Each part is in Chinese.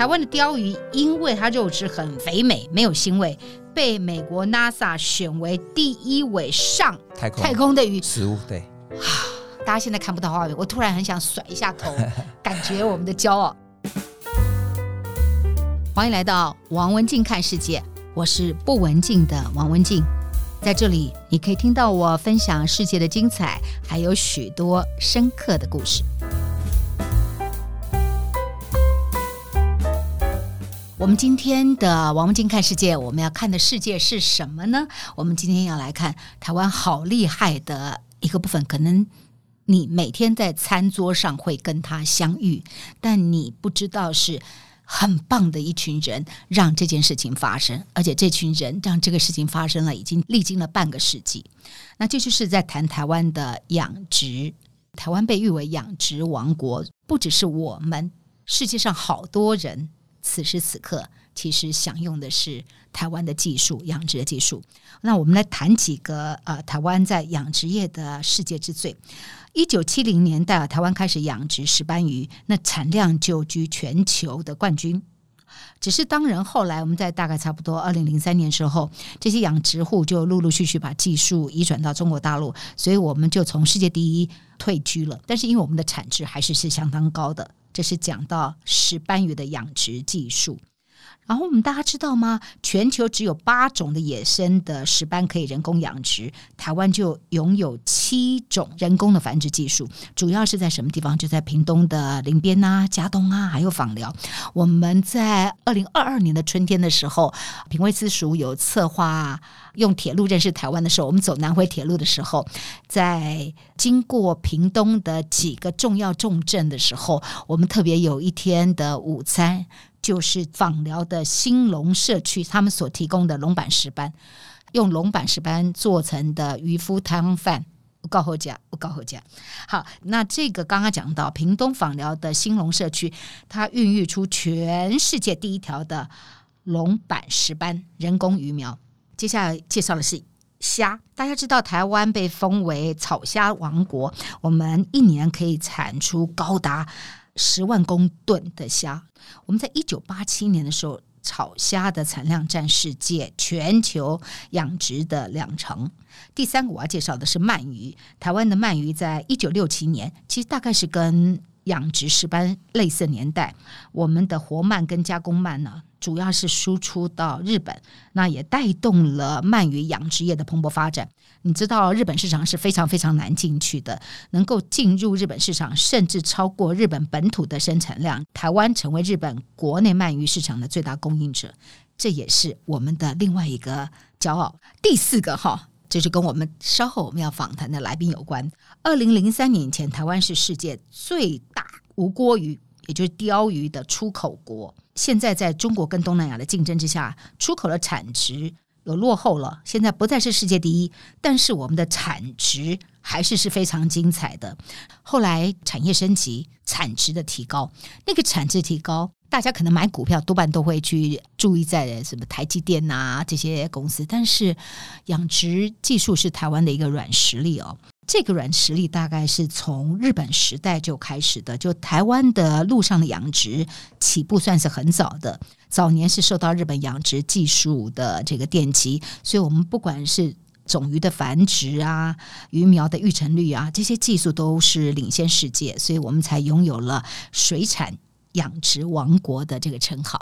台湾的鲷鱼因为它肉质很肥美，没有腥味，被美国 NASA 选为第一尾上太空太空的鱼食物。对，啊，大家现在看不到画面，我突然很想甩一下头，感觉我们的骄傲。欢迎来到王文静看世界，我是不文静的王文静。在这里，你可以听到我分享世界的精彩，还有许多深刻的故事。我们今天的王文静看世界，我们要看的世界是什么呢？我们今天要来看台湾好厉害的一个部分，可能你每天在餐桌上会跟他相遇，但你不知道是。很棒的一群人让这件事情发生，而且这群人让这个事情发生了，已经历经了半个世纪。那这就是在谈台湾的养殖。台湾被誉为养殖王国，不只是我们，世界上好多人此时此刻其实享用的是台湾的技术，养殖的技术。那我们来谈几个呃，台湾在养殖业的世界之最。一九七零年代啊，台湾开始养殖石斑鱼，那产量就居全球的冠军。只是当然，后来我们在大概差不多二零零三年时候，这些养殖户就陆陆续续把技术移转到中国大陆，所以我们就从世界第一退居了。但是因为我们的产值还是是相当高的，这是讲到石斑鱼的养殖技术。然后我们大家知道吗？全球只有八种的野生的石斑可以人工养殖，台湾就拥有七种人工的繁殖技术。主要是在什么地方？就在屏东的林边啊、佳东啊，还有访寮。我们在二零二二年的春天的时候，品味私塾有策划用铁路认识台湾的时候，我们走南回铁路的时候，在经过屏东的几个重要重镇的时候，我们特别有一天的午餐。就是枋寮的兴隆社区，他们所提供的龙板石斑，用龙板石斑做成的渔夫汤饭，我告诉家，我告诉家。好，那这个刚刚讲到屏东访寮的兴隆社区，它孕育出全世界第一条的龙板石斑人工鱼苗。接下来介绍的是虾，大家知道台湾被封为草虾王国，我们一年可以产出高达。十万公吨的虾，我们在一九八七年的时候，炒虾的产量占世界全球养殖的两成。第三个我要介绍的是鳗鱼，台湾的鳗鱼在一九六七年，其实大概是跟养殖石斑类似年代，我们的活鳗跟加工鳗呢，主要是输出到日本，那也带动了鳗鱼养殖业的蓬勃发展。你知道日本市场是非常非常难进去的，能够进入日本市场，甚至超过日本本土的生产量。台湾成为日本国内鳗鱼市场的最大供应者，这也是我们的另外一个骄傲。第四个哈，就是跟我们稍后我们要访谈的来宾有关。二零零三年前，台湾是世界最大无锅鱼，也就是鲷鱼的出口国。现在在中国跟东南亚的竞争之下，出口的产值。落后了，现在不再是世界第一，但是我们的产值还是是非常精彩的。后来产业升级，产值的提高，那个产值提高，大家可能买股票多半都会去注意在什么台积电啊这些公司，但是养殖技术是台湾的一个软实力哦。这个软实力大概是从日本时代就开始的，就台湾的陆上的养殖起步算是很早的，早年是受到日本养殖技术的这个奠基，所以我们不管是种鱼的繁殖啊、鱼苗的育成率啊，这些技术都是领先世界，所以我们才拥有了水产养殖王国的这个称号。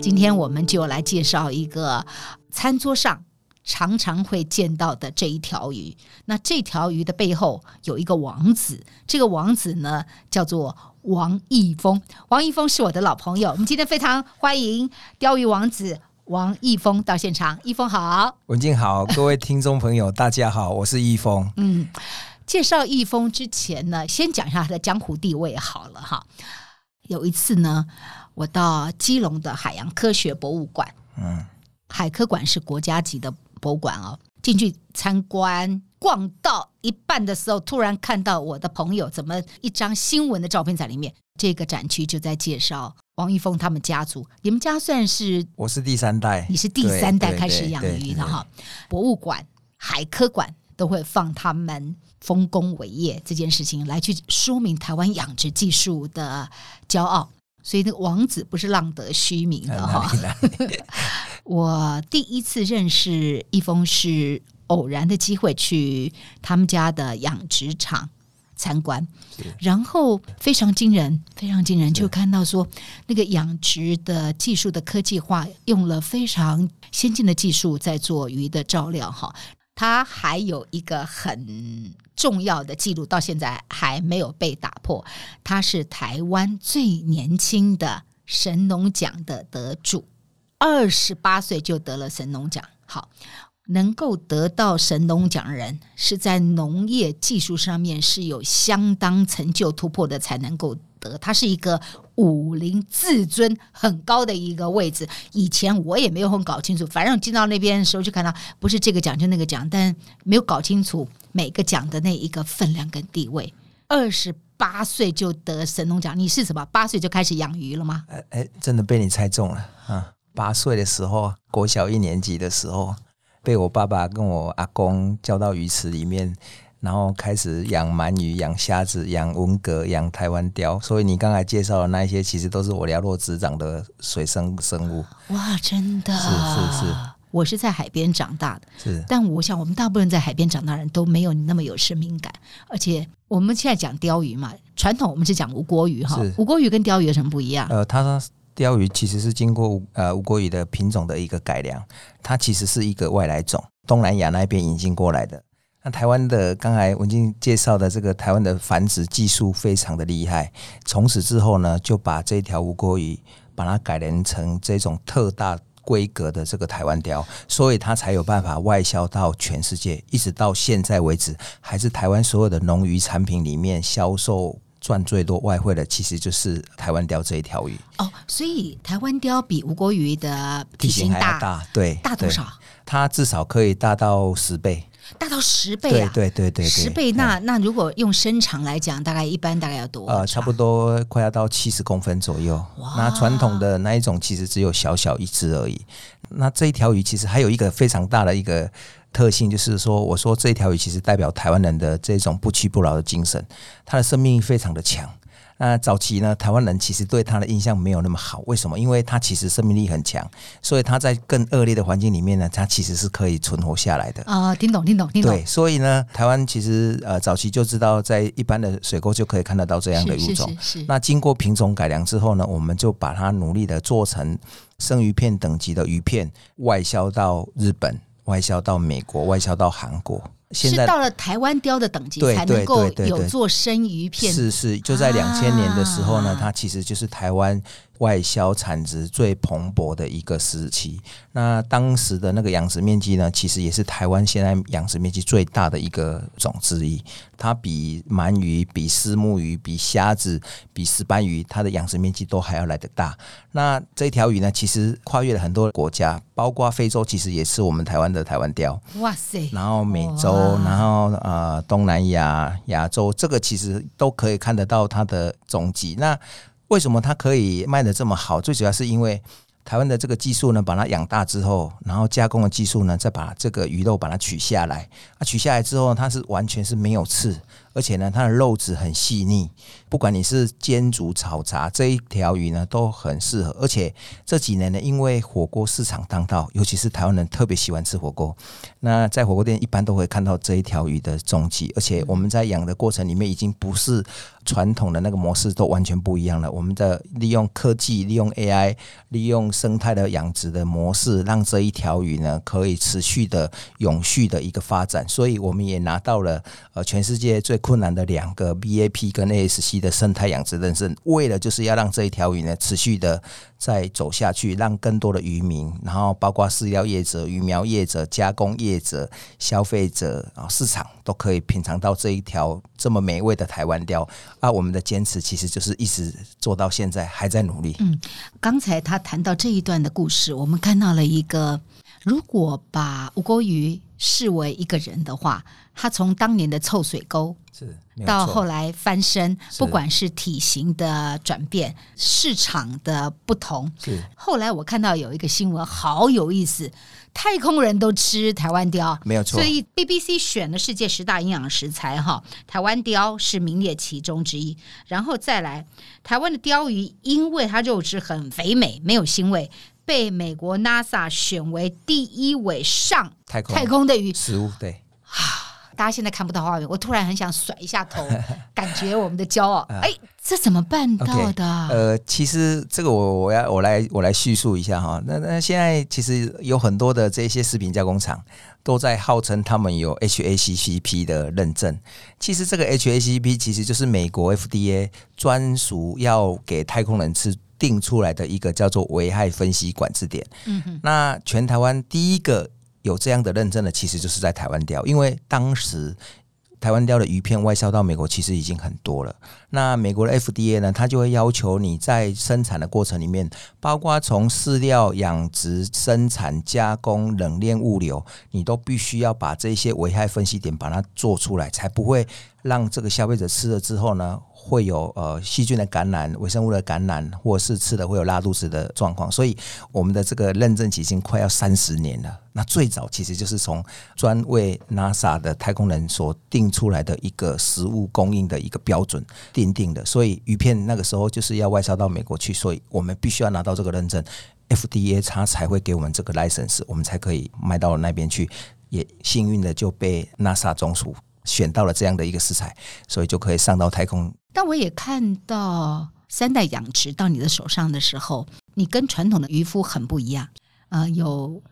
今天我们就来介绍一个餐桌上。常常会见到的这一条鱼，那这条鱼的背后有一个王子，这个王子呢叫做王义峰。王义峰是我的老朋友，我们今天非常欢迎钓鱼王子王义峰到现场。义峰好，文静好，各位听众朋友大家好，我是义峰。嗯，介绍义峰之前呢，先讲一下他的江湖地位好了哈。有一次呢，我到基隆的海洋科学博物馆，嗯，海科馆是国家级的。博物馆哦，进去参观，逛到一半的时候，突然看到我的朋友怎么一张新闻的照片在里面。这个展区就在介绍王玉峰他们家族。你们家算是？我是第三代，你是第三代开始养鱼的哈。博物馆、海科馆都会放他们丰功伟业这件事情来去说明台湾养殖技术的骄傲。所以那个王子不是浪得虚名的哈。我第一次认识一峰是偶然的机会去他们家的养殖场参观，然后非常惊人，非常惊人，就看到说那个养殖的技术的科技化，用了非常先进的技术在做鱼的照料哈。他还有一个很重要的记录，到现在还没有被打破。他是台湾最年轻的神农奖的得主，二十八岁就得了神农奖。好，能够得到神农奖的人，是在农业技术上面是有相当成就突破的，才能够。得，他是一个武林至尊很高的一个位置。以前我也没有很搞清楚，反正进到那边的时候就看到不是这个奖就那个奖，但没有搞清楚每个奖的那一个分量跟地位。二十八岁就得神农奖，你是什么？八岁就开始养鱼了吗？哎哎，真的被你猜中了啊！八岁的时候，国小一年级的时候，被我爸爸跟我阿公叫到鱼池里面。然后开始养鳗鱼、养虾子、养文蛤、养台湾鲷，所以你刚才介绍的那一些，其实都是我寥落指掌的水生生物。哇，真的！是是是，我是在海边长大的，是。但我想，我们大部分在海边长大的人都没有你那么有生命感。而且我们现在讲鲷鱼嘛，传统我们是讲吴锅鱼哈。吴锅鱼跟鲷鱼有什么不一样？呃，它说鲷鱼其实是经过呃吴国鱼的品种的一个改良，它其实是一个外来种，东南亚那边引进过来的。那台湾的刚才文静介绍的这个台湾的繁殖技术非常的厉害，从此之后呢，就把这条吴郭鱼把它改良成这种特大规格的这个台湾雕，所以它才有办法外销到全世界，一直到现在为止，还是台湾所有的农渔产品里面销售赚最多外汇的，其实就是台湾雕这一条鱼。哦，所以台湾雕比吴国鱼的体型大，型大，对，大多少？它至少可以大到十倍。大到十倍啊！对对对对，十倍。那那如果用身长来讲，大概一般大概要多？呃，差不多快要到七十公分左右。哇！那传统的那一种其实只有小小一只而已。那这一条鱼其实还有一个非常大的一个特性，就是说，我说这一条鱼其实代表台湾人的这种不屈不挠的精神，它的生命力非常的强。那早期呢，台湾人其实对它的印象没有那么好。为什么？因为它其实生命力很强，所以它在更恶劣的环境里面呢，它其实是可以存活下来的。啊、呃，听懂，听懂，听懂。对，所以呢，台湾其实呃早期就知道，在一般的水沟就可以看得到这样的物种。是是是。那经过品种改良之后呢，我们就把它努力的做成生鱼片等级的鱼片，外销到日本，外销到美国，外销到韩国。现在是到了台湾雕的等级才能够有做生鱼片。是是，就在两千年的时候呢，啊、它其实就是台湾。外销产值最蓬勃的一个时期，那当时的那个养殖面积呢，其实也是台湾现在养殖面积最大的一个种之一。它比鳗鱼、比丝目鱼、比虾子、比石斑鱼，它的养殖面积都还要来得大。那这条鱼呢，其实跨越了很多国家，包括非洲，其实也是我们台湾的台湾钓。哇塞！然后美洲，然后呃东南亚、亚洲，这个其实都可以看得到它的踪迹。那为什么它可以卖的这么好？最主要是因为台湾的这个技术呢，把它养大之后，然后加工的技术呢，再把这个鱼肉把它取下来。啊，取下来之后，它是完全是没有刺。而且呢，它的肉质很细腻，不管你是煎煮炒炸，这一条鱼呢都很适合。而且这几年呢，因为火锅市场当道，尤其是台湾人特别喜欢吃火锅，那在火锅店一般都会看到这一条鱼的踪迹。而且我们在养的过程里面，已经不是传统的那个模式，都完全不一样了。我们的利用科技、利用 AI、利用生态的养殖的模式，让这一条鱼呢可以持续的、永续的一个发展。所以我们也拿到了呃全世界最困难的两个 BAP 跟 ASC 的生态养殖认证，为了就是要让这一条鱼呢持续的再走下去，让更多的渔民，然后包括饲料业者、鱼苗业者、加工业者、消费者啊市场都可以品尝到这一条这么美味的台湾鯛。啊，我们的坚持其实就是一直做到现在，还在努力。嗯，刚才他谈到这一段的故事，我们看到了一个如果把吴郭鱼视为一个人的话，他从当年的臭水沟是到后来翻身，不管是体型的转变、市场的不同，是后来我看到有一个新闻，好有意思，太空人都吃台湾雕，没有错。所以 BBC 选了世界十大营养食材，哈，台湾雕是名列其中之一。然后再来，台湾的鲷鱼因为它肉质很肥美，没有腥味。被美国 NASA 选为第一尾上太空太空的鱼食物，对啊，大家现在看不到画面，我突然很想甩一下头，感觉我们的骄傲。哎，这怎么办到的？Okay, 呃，其实这个我我要我来我来叙述一下哈。那那现在其实有很多的这些食品加工厂都在号称他们有 HACCP 的认证。其实这个 HACCP 其实就是美国 FDA 专属要给太空人吃。定出来的一个叫做危害分析管制点。嗯哼，那全台湾第一个有这样的认证的，其实就是在台湾钓，因为当时台湾钓的鱼片外销到美国其实已经很多了。那美国的 FDA 呢，它就会要求你在生产的过程里面，包括从饲料养殖、生产、加工、冷链、物流，你都必须要把这些危害分析点把它做出来，才不会让这个消费者吃了之后呢，会有呃细菌的感染、微生物的感染，或是吃的会有拉肚子的状况，所以我们的这个认证已经快要三十年了。那最早其实就是从专为 NASA 的太空人所定出来的一个食物供应的一个标准定定的，所以鱼片那个时候就是要外销到美国去，所以我们必须要拿到这个认证，FDA 它才会给我们这个 license，我们才可以卖到那边去。也幸运的就被 NASA 总署选到了这样的一个食材，所以就可以上到太空。但我也看到三代养殖到你的手上的时候，你跟传统的渔夫很不一样，呃，有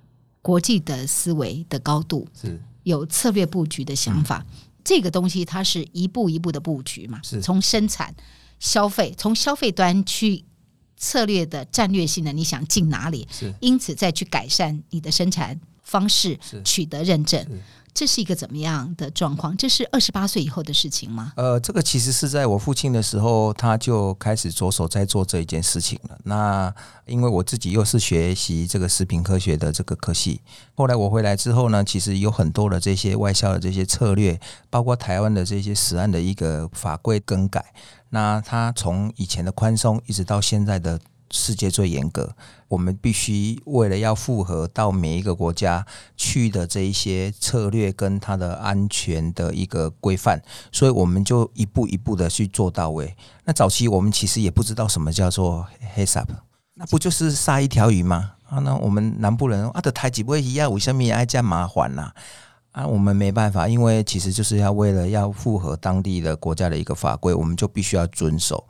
国际的思维的高度，是有策略布局的想法。嗯、这个东西它是一步一步的布局嘛，是从生产、消费，从消费端去策略的战略性的，你想进哪里？是因此再去改善你的生产方式，取得认证。这是一个怎么样的状况？这是二十八岁以后的事情吗？呃，这个其实是在我父亲的时候，他就开始着手在做这一件事情了。那因为我自己又是学习这个食品科学的这个科系，后来我回来之后呢，其实有很多的这些外销的这些策略，包括台湾的这些食案的一个法规更改。那他从以前的宽松，一直到现在的。世界最严格，我们必须为了要符合到每一个国家去的这一些策略跟它的安全的一个规范，所以我们就一步一步的去做到位。那早期我们其实也不知道什么叫做 HACCP，那不就是杀一条鱼吗？啊，那我们南部人啊，的台几不会一样，为什么也爱加麻烦呐？啊，我们没办法，因为其实就是要为了要符合当地的国家的一个法规，我们就必须要遵守。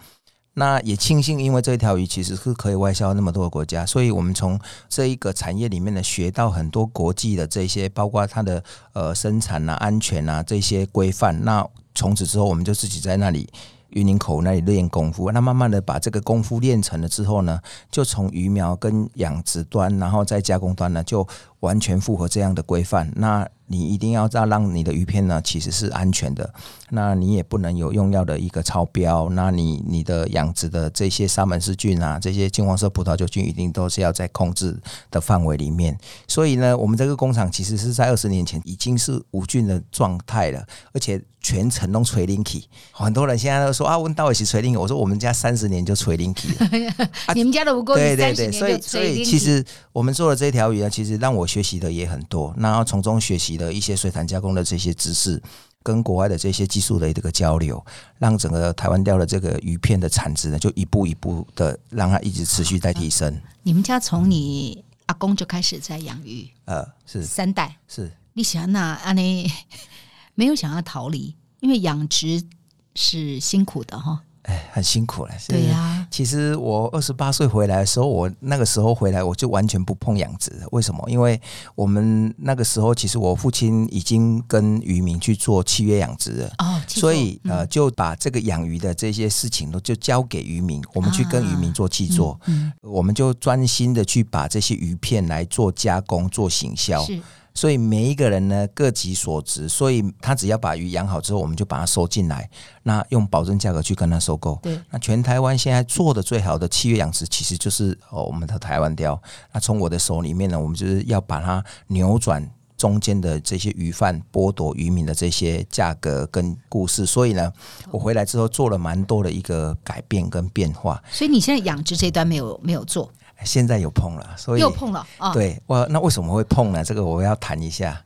那也庆幸，因为这一条鱼其实是可以外销那么多个国家，所以我们从这一个产业里面呢，学到很多国际的这些，包括它的呃生产啊、安全啊这些规范。那从此之后，我们就自己在那里云林口那里练功夫。那慢慢的把这个功夫练成了之后呢，就从鱼苗跟养殖端，然后再加工端呢，就完全符合这样的规范。那你一定要让让你的鱼片呢，其实是安全的。那你也不能有用药的一个超标。那你你的养殖的这些沙门氏菌啊，这些金黄色葡萄球菌，一定都是要在控制的范围里面。所以呢，我们这个工厂其实是在二十年前已经是无菌的状态了，而且全程都垂零体。很多人现在都说啊，问到底是垂零，我说我们家三十年就垂零体了。你们家的吴郭鱼三十年就垂林体。所以，所以其实我们做的这条鱼呢，其实让我学习的也很多，然后从中学习。的一些水产加工的这些知识，跟国外的这些技术的这个交流，让整个台湾钓的这个鱼片的产值呢，就一步一步的让它一直持续在提升。你们家从你阿公就开始在养鱼，呃，是三代，是。你想那阿内 没有想要逃离，因为养殖是辛苦的哈。哎，很辛苦了。对呀、啊，其实我二十八岁回来的时候，我那个时候回来，我就完全不碰养殖。为什么？因为我们那个时候，其实我父亲已经跟渔民去做契约养殖了。哦，所以呃，就把这个养鱼的这些事情都就交给渔民，我们去跟渔民做契作。嗯，嗯，我们就专心的去把这些鱼片来做加工、做行销。所以每一个人呢各己所值，所以他只要把鱼养好之后，我们就把它收进来，那用保证价格去跟他收购。对，那全台湾现在做的最好的契约养殖，其实就是哦我们的台湾雕。那从我的手里面呢，我们就是要把它扭转。中间的这些鱼贩剥夺渔民的这些价格跟故事，所以呢，我回来之后做了蛮多的一个改变跟变化。所以你现在养殖这一端没有没有做？现在有碰了，所以又碰了啊？对，我那为什么会碰呢？这个我要谈一下。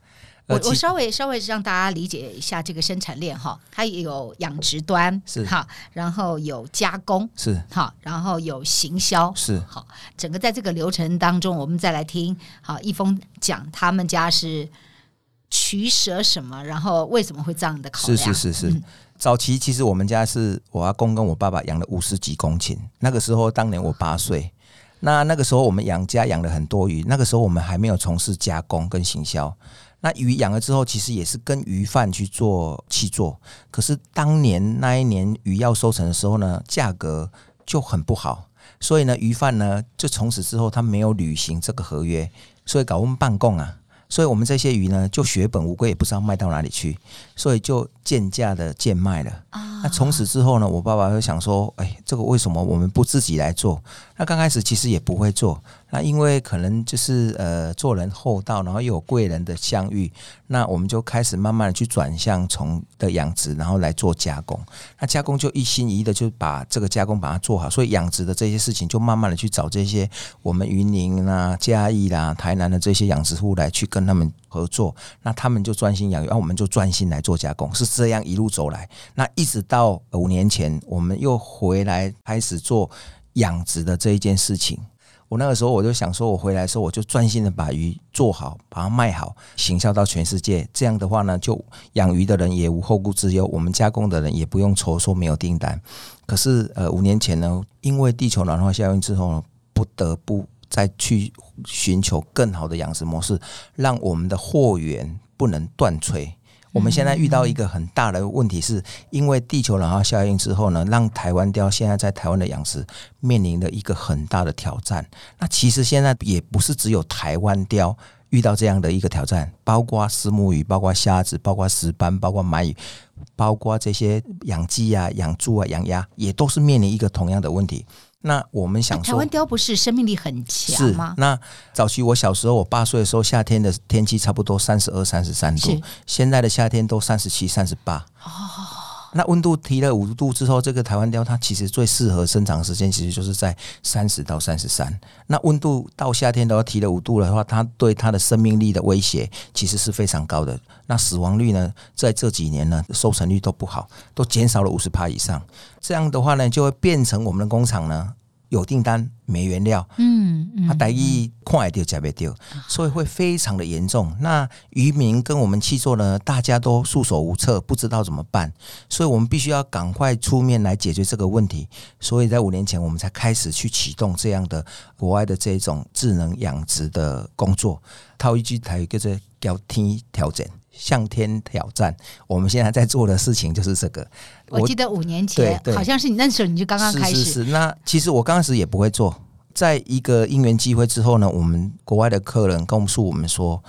我我稍微稍微让大家理解一下这个生产链哈，它也有养殖端是哈，然后有加工是好，然后有行销是好，整个在这个流程当中，我们再来听好一峰讲他们家是取舍什么，然后为什么会这样的考量？是是是是，嗯、早期其实我们家是我阿公跟我爸爸养了五十几公顷，那个时候当年我八岁，那那个时候我们养家养了很多鱼，那个时候我们还没有从事加工跟行销。那鱼养了之后，其实也是跟鱼贩去做去做。可是当年那一年鱼要收成的时候呢，价格就很不好，所以呢，鱼贩呢就从此之后他没有履行这个合约，所以搞我们办供啊。所以我们这些鱼呢，就血本无归，也不知道卖到哪里去，所以就贱价的贱卖了。那从此之后呢，我爸爸就想说：“哎，这个为什么我们不自己来做？”那刚开始其实也不会做。那因为可能就是呃做人厚道，然后又有贵人的相遇，那我们就开始慢慢的去转向从的养殖，然后来做加工。那加工就一心一意的就把这个加工把它做好，所以养殖的这些事情就慢慢的去找这些我们云林啦、嘉义啦、台南的这些养殖户来去跟他们合作。那他们就专心养鱼，然后我们就专心来做加工，是这样一路走来。那一直到五年前，我们又回来开始做养殖的这一件事情。我那个时候我就想说，我回来的时候我就专心的把鱼做好，把它卖好，行销到全世界。这样的话呢，就养鱼的人也无后顾之忧，我们加工的人也不用愁说没有订单。可是呃，五年前呢，因为地球暖化效应之后，不得不再去寻求更好的养殖模式，让我们的货源不能断炊。我们现在遇到一个很大的问题，是因为地球暖化效应之后呢，让台湾雕现在在台湾的养殖面临了一个很大的挑战。那其实现在也不是只有台湾雕遇到这样的一个挑战，包括石目鱼、包括虾子、包括石斑、包括鳗鱼、包括这些养鸡啊、养猪啊、养鸭，也都是面临一个同样的问题。那我们想说，台湾雕不是生命力很强吗？是。那早期我小时候，我八岁的时候，夏天的天气差不多三十二、三十三度，现在的夏天都三十七、三十八。哦。那温度提了五度之后，这个台湾雕它其实最适合生长时间，其实就是在三十到三十三。那温度到夏天都要提了五度的话，它对它的生命力的威胁其实是非常高的。那死亡率呢，在这几年呢，收成率都不好，都减少了五十趴以上。这样的话呢，就会变成我们的工厂呢。有订单没原料，嗯，他待遇快掉加别掉，所以会非常的严重。那渔民跟我们去做呢，大家都束手无策，不知道怎么办，所以我们必须要赶快出面来解决这个问题。所以在五年前，我们才开始去启动这样的国外的这种智能养殖的工作。套一句台语叫做“叫天挑战”。向天挑战，我们现在在做的事情就是这个。我记得五年前，好像是你那时候你就刚刚开始。是是是。那其实我刚开始也不会做，在一个因缘机会之后呢，我们国外的客人告诉我们说，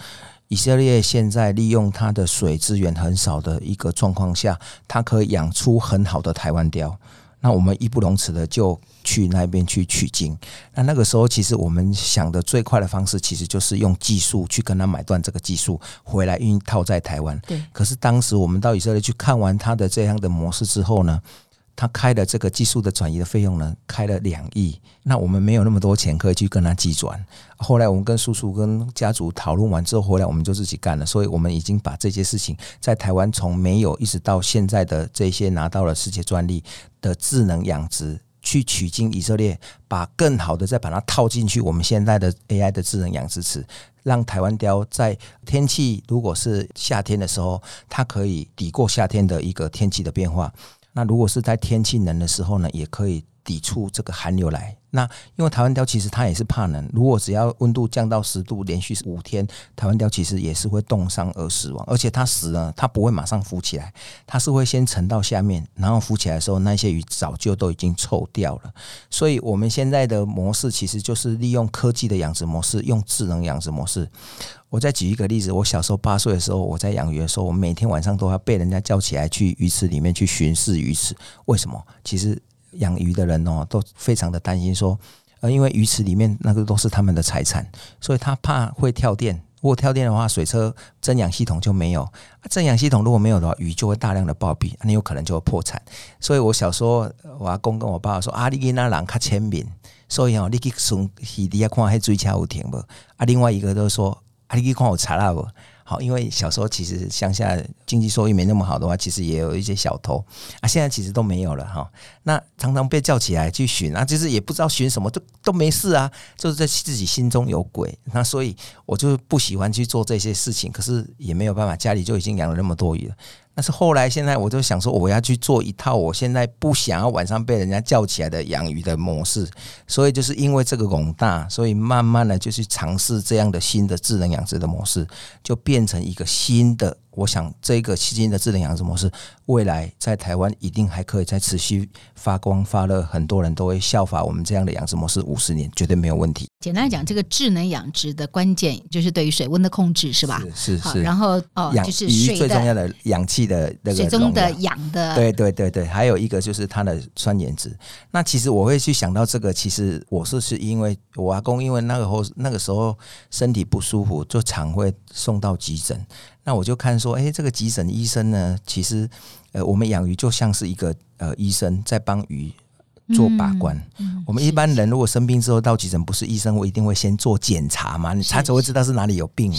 以色列现在利用它的水资源很少的一个状况下，它可以养出很好的台湾雕。那我们义不容辞的就去那边去取经。那那个时候，其实我们想的最快的方式，其实就是用技术去跟他买断这个技术，回来运套在台湾。对。可是当时我们到以色列去看完他的这样的模式之后呢，他开的这个技术的转移的费用呢，开了两亿。那我们没有那么多钱可以去跟他计转。后来我们跟叔叔跟家族讨论完之后，回来我们就自己干了。所以我们已经把这些事情在台湾从没有一直到现在的这些拿到了世界专利的智能养殖，去取经以色列，把更好的再把它套进去我们现在的 AI 的智能养殖池，让台湾雕在天气如果是夏天的时候，它可以抵过夏天的一个天气的变化。那如果是在天气冷的时候呢，也可以抵触这个寒流来。那因为台湾鯛其实它也是怕冷，如果只要温度降到十度，连续五天，台湾鯛其实也是会冻伤而死亡。而且它死了，它不会马上浮起来，它是会先沉到下面，然后浮起来的时候，那些鱼早就都已经臭掉了。所以我们现在的模式其实就是利用科技的养殖模式，用智能养殖模式。我再举一个例子，我小时候八岁的时候，我在养鱼的时候，我每天晚上都要被人家叫起来去鱼池里面去巡视鱼池。为什么？其实。养鱼的人哦，都非常的担心说，呃，因为鱼池里面那个都是他们的财产，所以他怕会跳电。如果跳电的话，水车增氧系统就没有。增氧系统如果没有的话，鱼就会大量的暴毙，你有可能就会破产。所以我小时候，我阿公跟我爸爸说：“啊，你给那人较聪明，所以哦，你去从鱼底下看那水车有停不？”啊，另外一个都说：“啊，你去看有查啦不？”好，因为小时候其实乡下经济收益没那么好的话，其实也有一些小偷啊。现在其实都没有了哈。那常常被叫起来去寻啊，就是也不知道寻什么，都都没事啊，就是在自己心中有鬼。那所以我就不喜欢去做这些事情，可是也没有办法，家里就已经养了那么多鱼了。但是后来，现在我就想说，我要去做一套我现在不想要晚上被人家叫起来的养鱼的模式。所以就是因为这个广大，所以慢慢的就去尝试这样的新的智能养殖的模式，就变成一个新的。我想这个新的智能养殖模式，未来在台湾一定还可以再持续发光发热，很多人都会效法我们这样的养殖模式，五十年绝对没有问题。简单讲，这个智能养殖的关键就是对于水温的控制，是吧？是是是。然后哦，就是水最重要的氧气的那个水中的氧的，对对对对。还有一个就是它的酸盐值。那其实我会去想到这个，其实我是是因为我阿公因为那个后那个时候身体不舒服，就常会送到急诊。那我就看说，哎，这个急诊医生呢，其实，呃，我们养鱼就像是一个呃医生在帮鱼做把关。嗯嗯、我们一般人如果生病之后到急诊，不是医生，我一定会先做检查嘛，他才会知道是哪里有病嘛。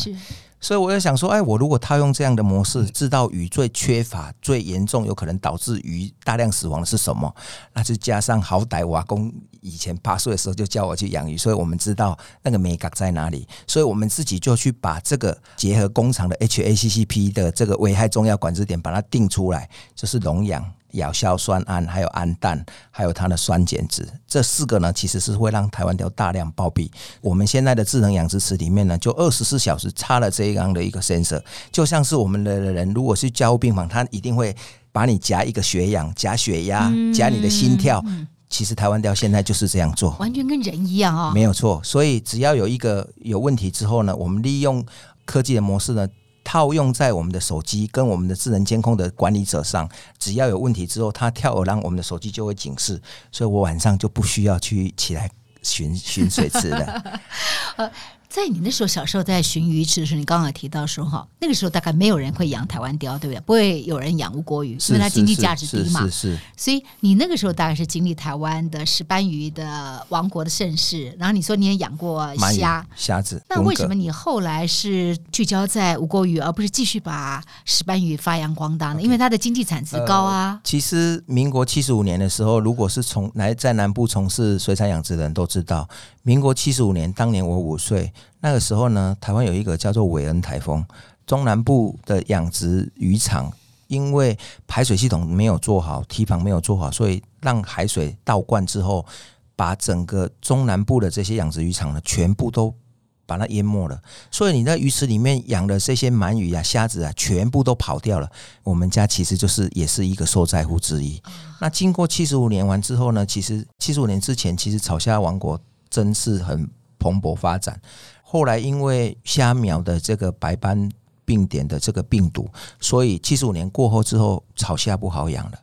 所以我就想说，哎，我如果套用这样的模式，知道鱼最缺乏、最严重、有可能导致鱼大量死亡的是什么，那就加上好歹我阿公以前八岁的时候就叫我去养鱼，所以我们知道那个美感在哪里，所以我们自己就去把这个结合工厂的 HACCP 的这个危害重要管制点，把它定出来，就是笼养。亚硝酸胺，还有氨氮，还有它的酸碱值，这四个呢，其实是会让台湾钓大量暴毙。我们现在的智能养殖池里面呢，就二十四小时插了这样的一个 sensor，就像是我们的人如果是加护病房，他一定会把你夹一个血氧、夹血压、夹你的心跳。其实台湾钓现在就是这样做，完全跟人一样啊，没有错。所以只要有一个有问题之后呢，我们利用科技的模式呢。套用在我们的手机跟我们的智能监控的管理者上，只要有问题之后，它跳耳让我们的手机就会警示，所以我晚上就不需要去起来寻寻水吃了。在你那时候小时候在寻鱼池的时候，你刚刚提到说哈，那个时候大概没有人会养台湾鯛，对不对？不会有人养乌龟鱼，因为它经济价值低嘛。是是，所以你那个时候大概是经历台湾的石斑鱼的王国的盛世。然后你说你也养过虾虾子，那为什么你后来是聚焦在乌龟鱼，而不是继续把石斑鱼发扬光大呢？Okay, 因为它的经济产值高啊。呃、其实民国七十五年的时候，如果是从来在南部从事水产养殖的人都知道。民国七十五年，当年我五岁，那个时候呢，台湾有一个叫做韦恩台风，中南部的养殖渔场因为排水系统没有做好，堤防没有做好，所以让海水倒灌之后，把整个中南部的这些养殖渔场呢，全部都把它淹没了。所以你在鱼池里面养的这些鳗鱼啊、虾子啊，全部都跑掉了。我们家其实就是也是一个受灾户之一。那经过七十五年完之后呢，其实七十五年之前，其实草虾王国。真是很蓬勃发展。后来因为虾苗的这个白斑病点的这个病毒，所以七十五年过后之后，草虾不好养了。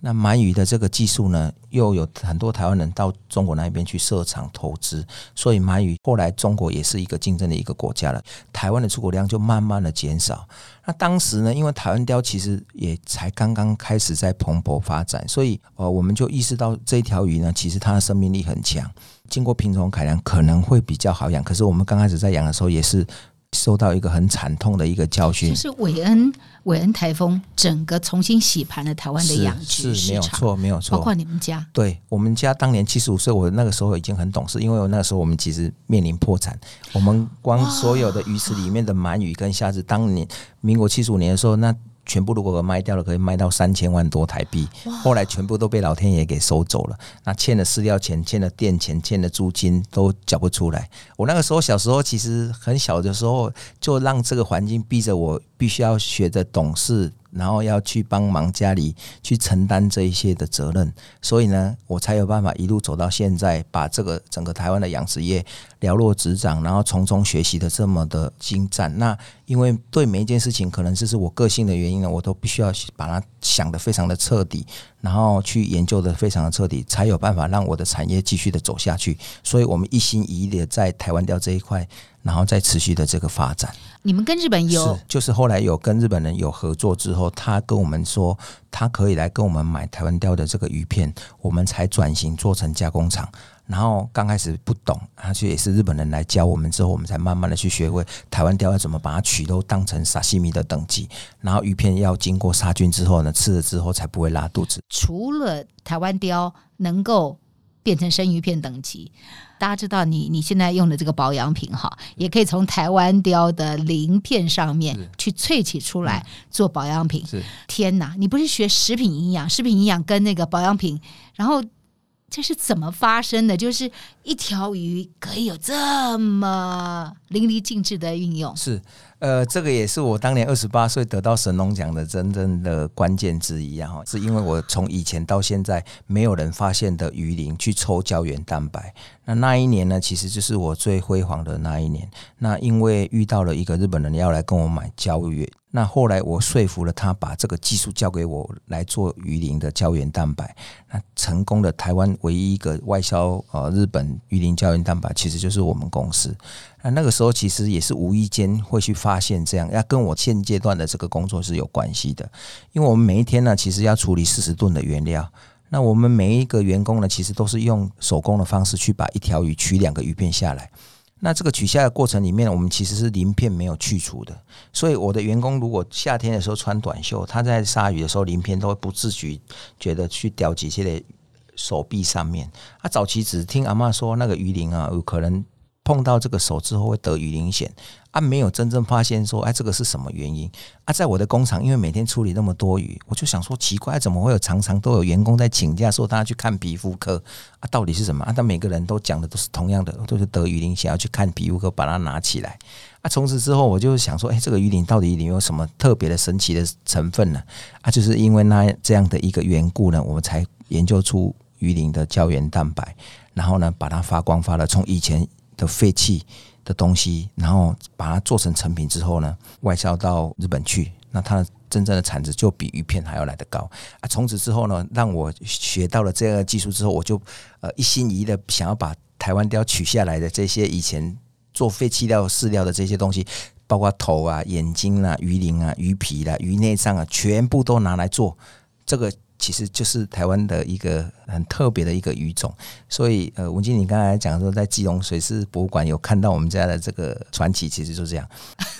那鳗鱼的这个技术呢，又有很多台湾人到中国那边去设厂投资，所以鳗鱼后来中国也是一个竞争的一个国家了。台湾的出口量就慢慢的减少。那当时呢，因为台湾雕其实也才刚刚开始在蓬勃发展，所以呃，我们就意识到这条鱼呢，其实它的生命力很强，经过品种改良可能会比较好养。可是我们刚开始在养的时候，也是受到一个很惨痛的一个教训，就是韦恩。韦恩台风整个重新洗盘了台湾的养殖是没有错，没有错，包括你们家。对，我们家当年七十五岁，我那个时候已经很懂事，因为我那个时候我们其实面临破产，我们光所有的鱼池里面的鳗鱼跟虾子，当年民国七十五年的时候，那全部如果卖掉了，可以卖到三千万多台币。后来全部都被老天爷给收走了，那欠的饲料钱、欠的电钱、欠的租金都缴不出来。我那个时候小时候其实很小的时候，就让这个环境逼着我必须要学着懂事。然后要去帮忙家里去承担这一些的责任，所以呢，我才有办法一路走到现在，把这个整个台湾的养殖业了若指掌，然后从中学习的这么的精湛。那因为对每一件事情，可能这是我个性的原因呢，我都必须要把它想得非常的彻底，然后去研究得非常的彻底，才有办法让我的产业继续的走下去。所以我们一心一意的在台湾钓这一块。然后再持续的这个发展，你们跟日本有，就是后来有跟日本人有合作之后，他跟我们说，他可以来跟我们买台湾钓的这个鱼片，我们才转型做成加工厂。然后刚开始不懂，而且也是日本人来教我们之后，我们才慢慢的去学会台湾钓要怎么把它取都当成沙西米的等级，然后鱼片要经过杀菌之后呢，吃了之后才不会拉肚子。除了台湾鯛能够。变成生鱼片等级，大家知道你你现在用的这个保养品哈，也可以从台湾雕的鳞片上面去萃取出来做保养品。是天哪，你不是学食品营养？食品营养跟那个保养品，然后这是怎么发生的？就是一条鱼可以有这么淋漓尽致的运用？是。呃，这个也是我当年二十八岁得到神农奖的真正的关键之一啊！是因为我从以前到现在没有人发现的鱼鳞去抽胶原蛋白。那那一年呢，其实就是我最辉煌的那一年。那因为遇到了一个日本人要来跟我买胶原，那后来我说服了他，把这个技术交给我来做鱼鳞的胶原蛋白。那成功的台湾唯一一个外销呃日本鱼鳞胶原蛋白，其实就是我们公司。那那个时候其实也是无意间会去发现这样，要跟我现阶段的这个工作是有关系的，因为我们每一天呢，其实要处理四十吨的原料。那我们每一个员工呢，其实都是用手工的方式去把一条鱼取两个鱼片下来。那这个取下的过程里面，我们其实是鳞片没有去除的。所以我的员工如果夏天的时候穿短袖，他在杀鱼的时候，鳞片都会不自觉觉得去掉几些的手臂上面。他，早期只听阿嬷说那个鱼鳞啊，有可能。碰到这个手之后会得鱼鳞癣啊，没有真正发现说，哎，这个是什么原因啊？在我的工厂，因为每天处理那么多鱼，我就想说奇怪，怎么会有常常都有员工在请假说他要去看皮肤科啊？到底是什么啊？但每个人都讲的都是同样的，都是得鱼鳞癣要去看皮肤科，把它拿起来啊。从此之后，我就想说，哎，这个鱼鳞到底里面有什么特别的神奇的成分呢？啊，就是因为那这样的一个缘故呢，我们才研究出鱼鳞的胶原蛋白，然后呢，把它发光发了，从以前。的废弃的东西，然后把它做成成品之后呢，外销到日本去，那它真正的产值就比鱼片还要来得高啊！从此之后呢，让我学到了这个技术之后，我就呃一心一意的想要把台湾雕取下来的这些以前做废弃料饲料的这些东西，包括头啊、眼睛啊、鱼鳞啊、鱼皮啦、啊、鱼内脏啊，全部都拿来做这个。其实就是台湾的一个很特别的一个语种，所以呃，文静，你刚才讲说在基隆水师博物馆有看到我们家的这个传奇，其实就这样。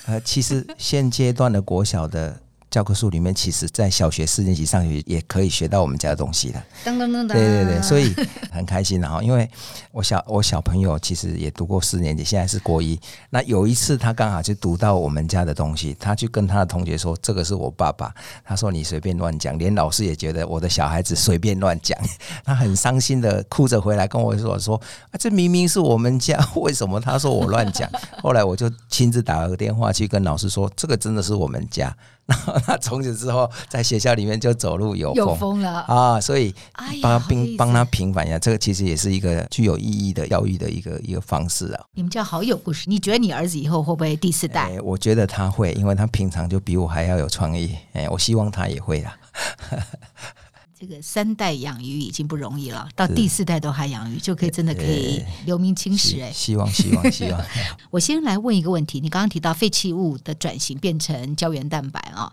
呃，其实现阶段的国小的。教科书里面，其实，在小学四年级上学也可以学到我们家的东西的。噔噔噔噔，对对对，所以很开心。然后，因为我小我小朋友其实也读过四年级，现在是国一。那有一次，他刚好就读到我们家的东西，他就跟他的同学说：“这个是我爸爸。”他说：“你随便乱讲。”连老师也觉得我的小孩子随便乱讲。他很伤心的哭着回来跟我说：“说啊，这明明是我们家，为什么他说我乱讲？”后来我就亲自打了个电话去跟老师说：“这个真的是我们家。” 然后他从此之后在学校里面就走路有风，有风了啊！所以帮他平帮他平反一下，这个其实也是一个具有意义的教育的一个一个方式啊。你们家好有故事，你觉得你儿子以后会不会第四代？欸，我觉得他会，因为他平常就比我还要有创意。哎，我希望他也会啦。这个三代养鱼已经不容易了，到第四代都还养鱼，就可以真的可以留名青史哎！希望希望希望。我先来问一个问题：你刚刚提到废弃物的转型变成胶原蛋白啊，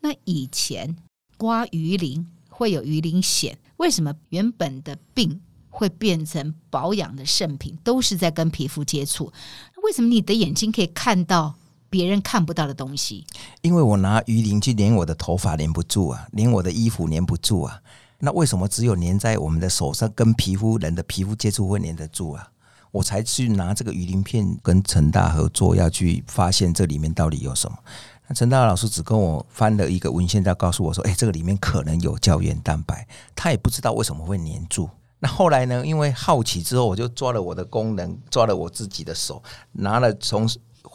那以前刮鱼鳞会有鱼鳞癣，为什么原本的病会变成保养的圣品？都是在跟皮肤接触，为什么你的眼睛可以看到？别人看不到的东西，因为我拿鱼鳞去粘我的头发，粘不住啊，粘我的衣服粘不住啊。那为什么只有粘在我们的手上，跟皮肤人的皮肤接触会粘得住啊？我才去拿这个鱼鳞片跟陈大合作，要去发现这里面到底有什么。那陈大老师只跟我翻了一个文献，在告诉我说：“哎，这个里面可能有胶原蛋白。”他也不知道为什么会黏住。那后来呢？因为好奇之后，我就抓了我的功能，抓了我自己的手，拿了从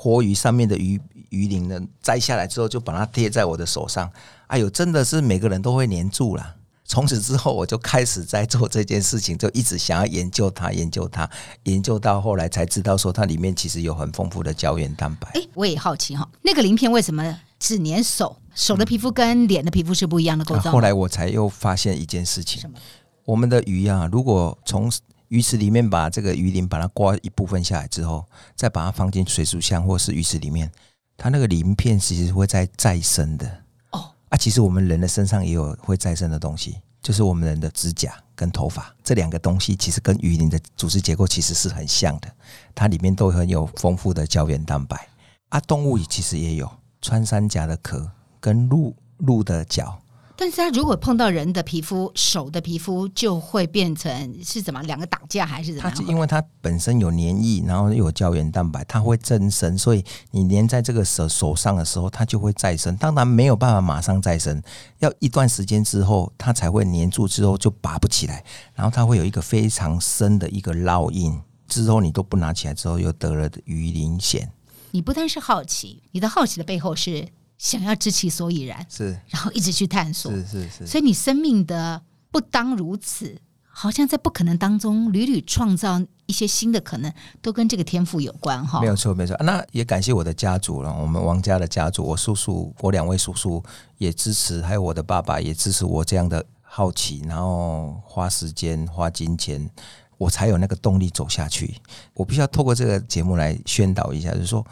活鱼上面的鱼鱼鳞呢摘下来之后，就把它贴在我的手上。哎呦，真的是每个人都会黏住了。从此之后，我就开始在做这件事情，就一直想要研究它，研究它，研究到后来才知道说它里面其实有很丰富的胶原蛋白。哎，我也好奇哈，那个鳞片为什么只粘手？手的皮肤跟脸的皮肤是不一样的构造。后来我才又发现一件事情。什么？我们的鱼啊，如果从鱼池里面把这个鱼鳞把它刮一部分下来之后，再把它放进水族箱或是鱼池里面，它那个鳞片其实会再再生的。哦，啊，其实我们人的身上也有会再生的东西，就是我们人的指甲跟头发这两个东西，其实跟鱼鳞的组织结构其实是很像的，它里面都很有丰富的胶原蛋白。啊，动物其实也有穿山甲的壳跟鹿鹿的角。但是它如果碰到人的皮肤，手的皮肤就会变成是怎么两个打架还是怎么样？它因为它本身有黏液，然后又有胶原蛋白，它会增生，所以你粘在这个手手上的时候，它就会再生。当然没有办法马上再生，要一段时间之后，它才会黏住，之后就拔不起来，然后它会有一个非常深的一个烙印，之后你都不拿起来，之后又得了鱼鳞癣。你不但是好奇，你的好奇的背后是。想要知其所以然，是，然后一直去探索，是是是。所以你生命的不当如此，好像在不可能当中屡屡创造一些新的可能，都跟这个天赋有关哈。没有错，没错。那也感谢我的家族了，我们王家的家族，我叔叔，我两位叔叔也支持，还有我的爸爸也支持我这样的好奇，然后花时间花金钱，我才有那个动力走下去。我必须要透过这个节目来宣导一下，就是说，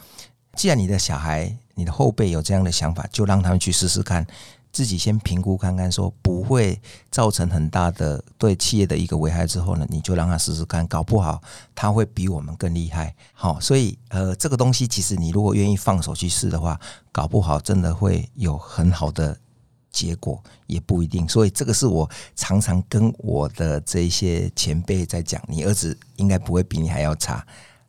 既然你的小孩。你的后辈有这样的想法，就让他们去试试看，自己先评估看看，说不会造成很大的对企业的一个危害之后呢，你就让他试试看，搞不好他会比我们更厉害。好，所以呃，这个东西其实你如果愿意放手去试的话，搞不好真的会有很好的结果，也不一定。所以这个是我常常跟我的这些前辈在讲，你儿子应该不会比你还要差。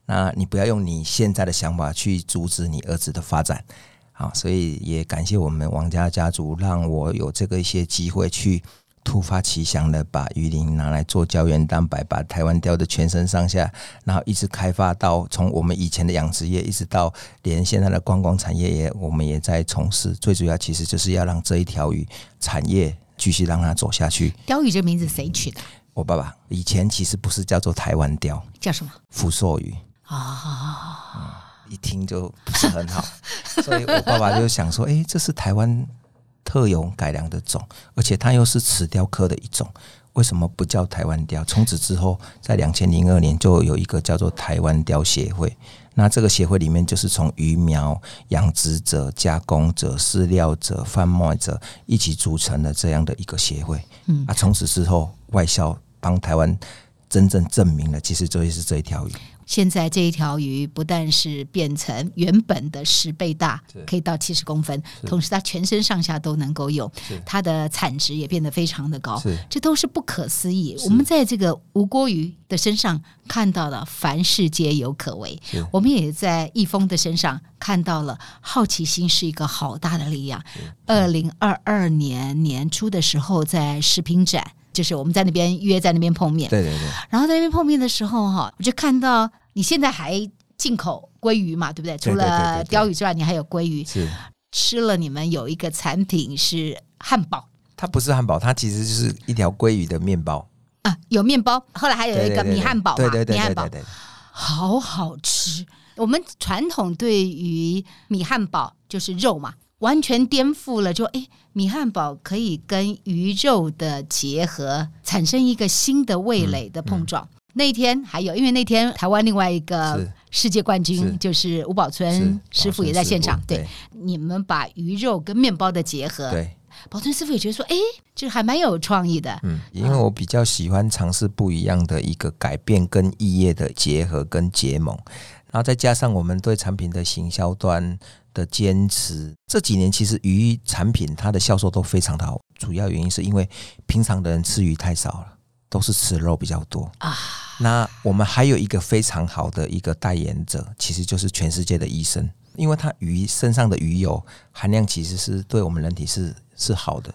那你不要用你现在的想法去阻止你儿子的发展，好，所以也感谢我们王家家族，让我有这个一些机会去突发奇想的把鱼鳞拿来做胶原蛋白，把台湾雕的全身上下，然后一直开发到从我们以前的养殖业，一直到连现在的观光产业也，我们也在从事。最主要其实就是要让这一条鱼产业继续让它走下去。钓鱼这名字谁取的？我爸爸以前其实不是叫做台湾鯛，叫什么？福寿鱼。啊、嗯，一听就不是很好，所以我爸爸就想说：“哎、欸，这是台湾特有改良的种，而且它又是齿雕科的一种，为什么不叫台湾雕？”从此之后，在两千零二年就有一个叫做台湾雕协会。那这个协会里面，就是从鱼苗养殖者、加工者、饲料者、贩卖者一起组成的这样的一个协会。嗯，啊，从此之后，外销帮台湾真正证明了，其实这就是这一条鱼。现在这一条鱼不但是变成原本的十倍大，可以到七十公分，同时它全身上下都能够用，它的产值也变得非常的高，这都是不可思议。我们在这个吴郭鱼的身上看到了凡事皆有可为，我们也在易峰的身上看到了好奇心是一个好大的力量。二零二二年年初的时候，在食品展。就是我们在那边约在那边碰面，对对对。然后在那边碰面的时候哈，我就看到你现在还进口鲑鱼嘛，对不对？除了鲷鱼之外，你还有鲑鱼。是吃了你们有一个产品是汉堡，它不是汉堡，它其实就是一条鲑鱼的面包啊，有面包。后来还有一个米汉堡嘛，对对对，米汉堡好好吃。我们传统对于米汉堡就是肉嘛。完全颠覆了，就哎，米汉堡可以跟鱼肉的结合，产生一个新的味蕾的碰撞。嗯嗯、那天还有，因为那天台湾另外一个世界冠军就是吴宝春师傅也在现场。对，对你们把鱼肉跟面包的结合，对，宝春师傅也觉得说，哎，这还蛮有创意的。嗯，因为我比较喜欢尝试不一样的一个改变跟异业的结合跟结盟，然后再加上我们对产品的行销端。的坚持，这几年其实鱼产品它的销售都非常的好，主要原因是因为平常的人吃鱼太少了，都是吃肉比较多啊。那我们还有一个非常好的一个代言者，其实就是全世界的医生，因为他鱼身上的鱼油含量其实是对我们人体是是好的，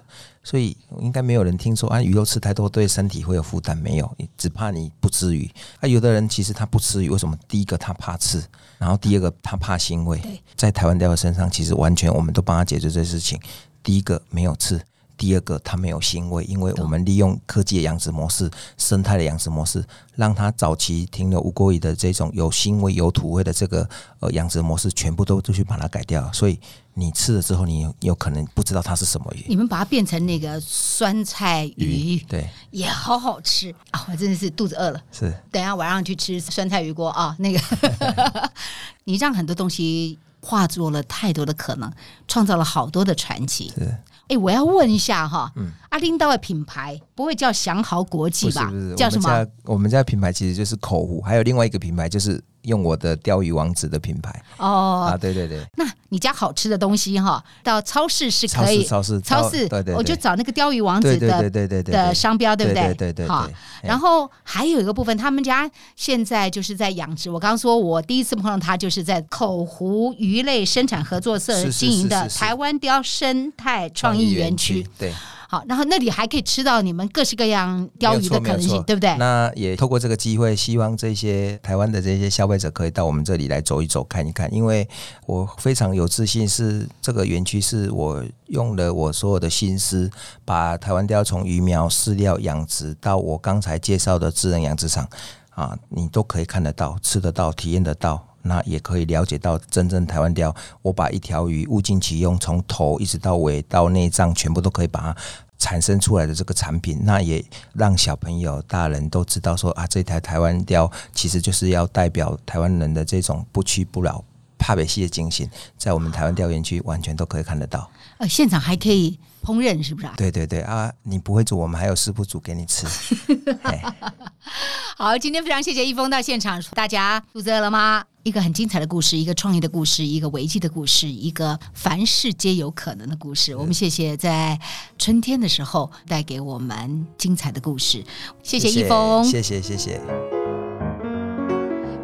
所以应该没有人听说啊鱼肉吃太多对身体会有负担，没有，只怕你不吃鱼。啊，有的人其实他不吃鱼，为什么？第一个他怕刺，然后第二个他怕腥味。在台湾钓友身上，其实完全我们都帮他解决这些事情。第一个没有刺。第二个，它没有腥味，因为我们利用科技的养殖模式、生态的养殖模式，让它早期停留无国语的这种有腥味、有土味的这个呃养殖模式，全部都都去把它改掉。所以你吃了之后，你有可能不知道它是什么鱼。你们把它变成那个酸菜鱼，鱼对，也好好吃啊！我真的是肚子饿了。是，等一下晚上去吃酸菜鱼锅啊！那个，你让很多东西化作了太多的可能，创造了好多的传奇。是。哎，我要问一下哈，嗯，阿丁道的品牌不会叫祥豪国际吧？不是，不是，叫什么？我们家，我们家品牌其实就是口湖，还有另外一个品牌就是。用我的钓鱼王子的品牌哦啊，对对对。那你家好吃的东西哈，到超市是可以，超市超市，对对，我就找那个钓鱼王子的对对对的商标，对不对？对对对。好，然后还有一个部分，他们家现在就是在养殖。我刚刚说我第一次碰到他，就是在口湖鱼类生产合作社经营的台湾鯛生态创意园区。对。好，然后那里还可以吃到你们各式各样鯛鱼的可能性，对不对？那也透过这个机会，希望这些台湾的这些消费者可以到我们这里来走一走、看一看。因为我非常有自信，是这个园区是我用了我所有的心思，把台湾鯛从鱼苗、饲料、养殖到我刚才介绍的智能养殖场啊，你都可以看得到、吃得到、体验得到。那也可以了解到真正台湾雕，我把一条鱼物尽其用，从头一直到尾到内脏，全部都可以把它产生出来的这个产品。那也让小朋友、大人都知道说啊，这台台湾雕其实就是要代表台湾人的这种不屈不挠、怕北西的精神，在我们台湾调研区完全都可以看得到。呃，现场还可以烹饪，是不是啊？对对对啊，你不会煮，我们还有师傅煮给你吃。好，今天非常谢谢一峰到现场，大家肚子饿了吗？一个很精彩的故事，一个创业的故事，一个危机的故事，一个凡事皆有可能的故事。我们谢谢在春天的时候带给我们精彩的故事，谢谢一峰，谢谢谢谢。